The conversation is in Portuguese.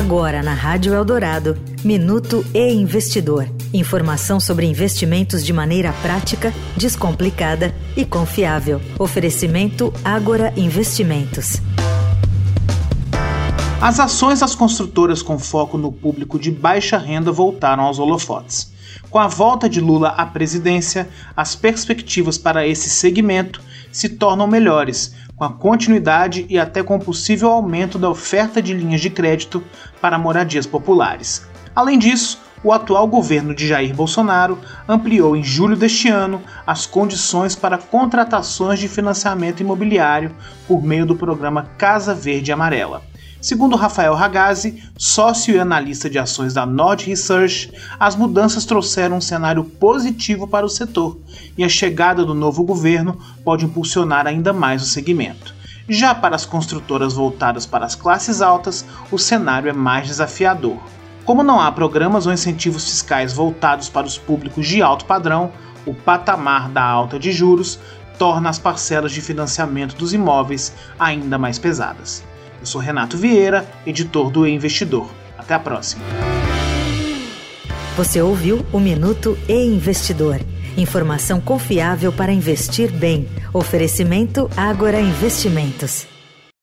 Agora na Rádio Eldorado, Minuto e Investidor. Informação sobre investimentos de maneira prática, descomplicada e confiável. Oferecimento Agora Investimentos. As ações das construtoras com foco no público de baixa renda voltaram aos holofotes. Com a volta de Lula à presidência, as perspectivas para esse segmento se tornam melhores, com a continuidade e até com o possível aumento da oferta de linhas de crédito para moradias populares. Além disso, o atual governo de Jair Bolsonaro ampliou em julho deste ano as condições para contratações de financiamento imobiliário por meio do programa Casa Verde Amarela. Segundo Rafael Ragazzi, sócio e analista de ações da Nord Research, as mudanças trouxeram um cenário positivo para o setor e a chegada do novo governo pode impulsionar ainda mais o segmento. Já para as construtoras voltadas para as classes altas, o cenário é mais desafiador. Como não há programas ou incentivos fiscais voltados para os públicos de alto padrão, o patamar da alta de juros torna as parcelas de financiamento dos imóveis ainda mais pesadas. Eu sou Renato Vieira, editor do e Investidor. Até a próxima. Você ouviu o Minuto e Investidor. Informação confiável para investir bem. Oferecimento Agora Investimentos.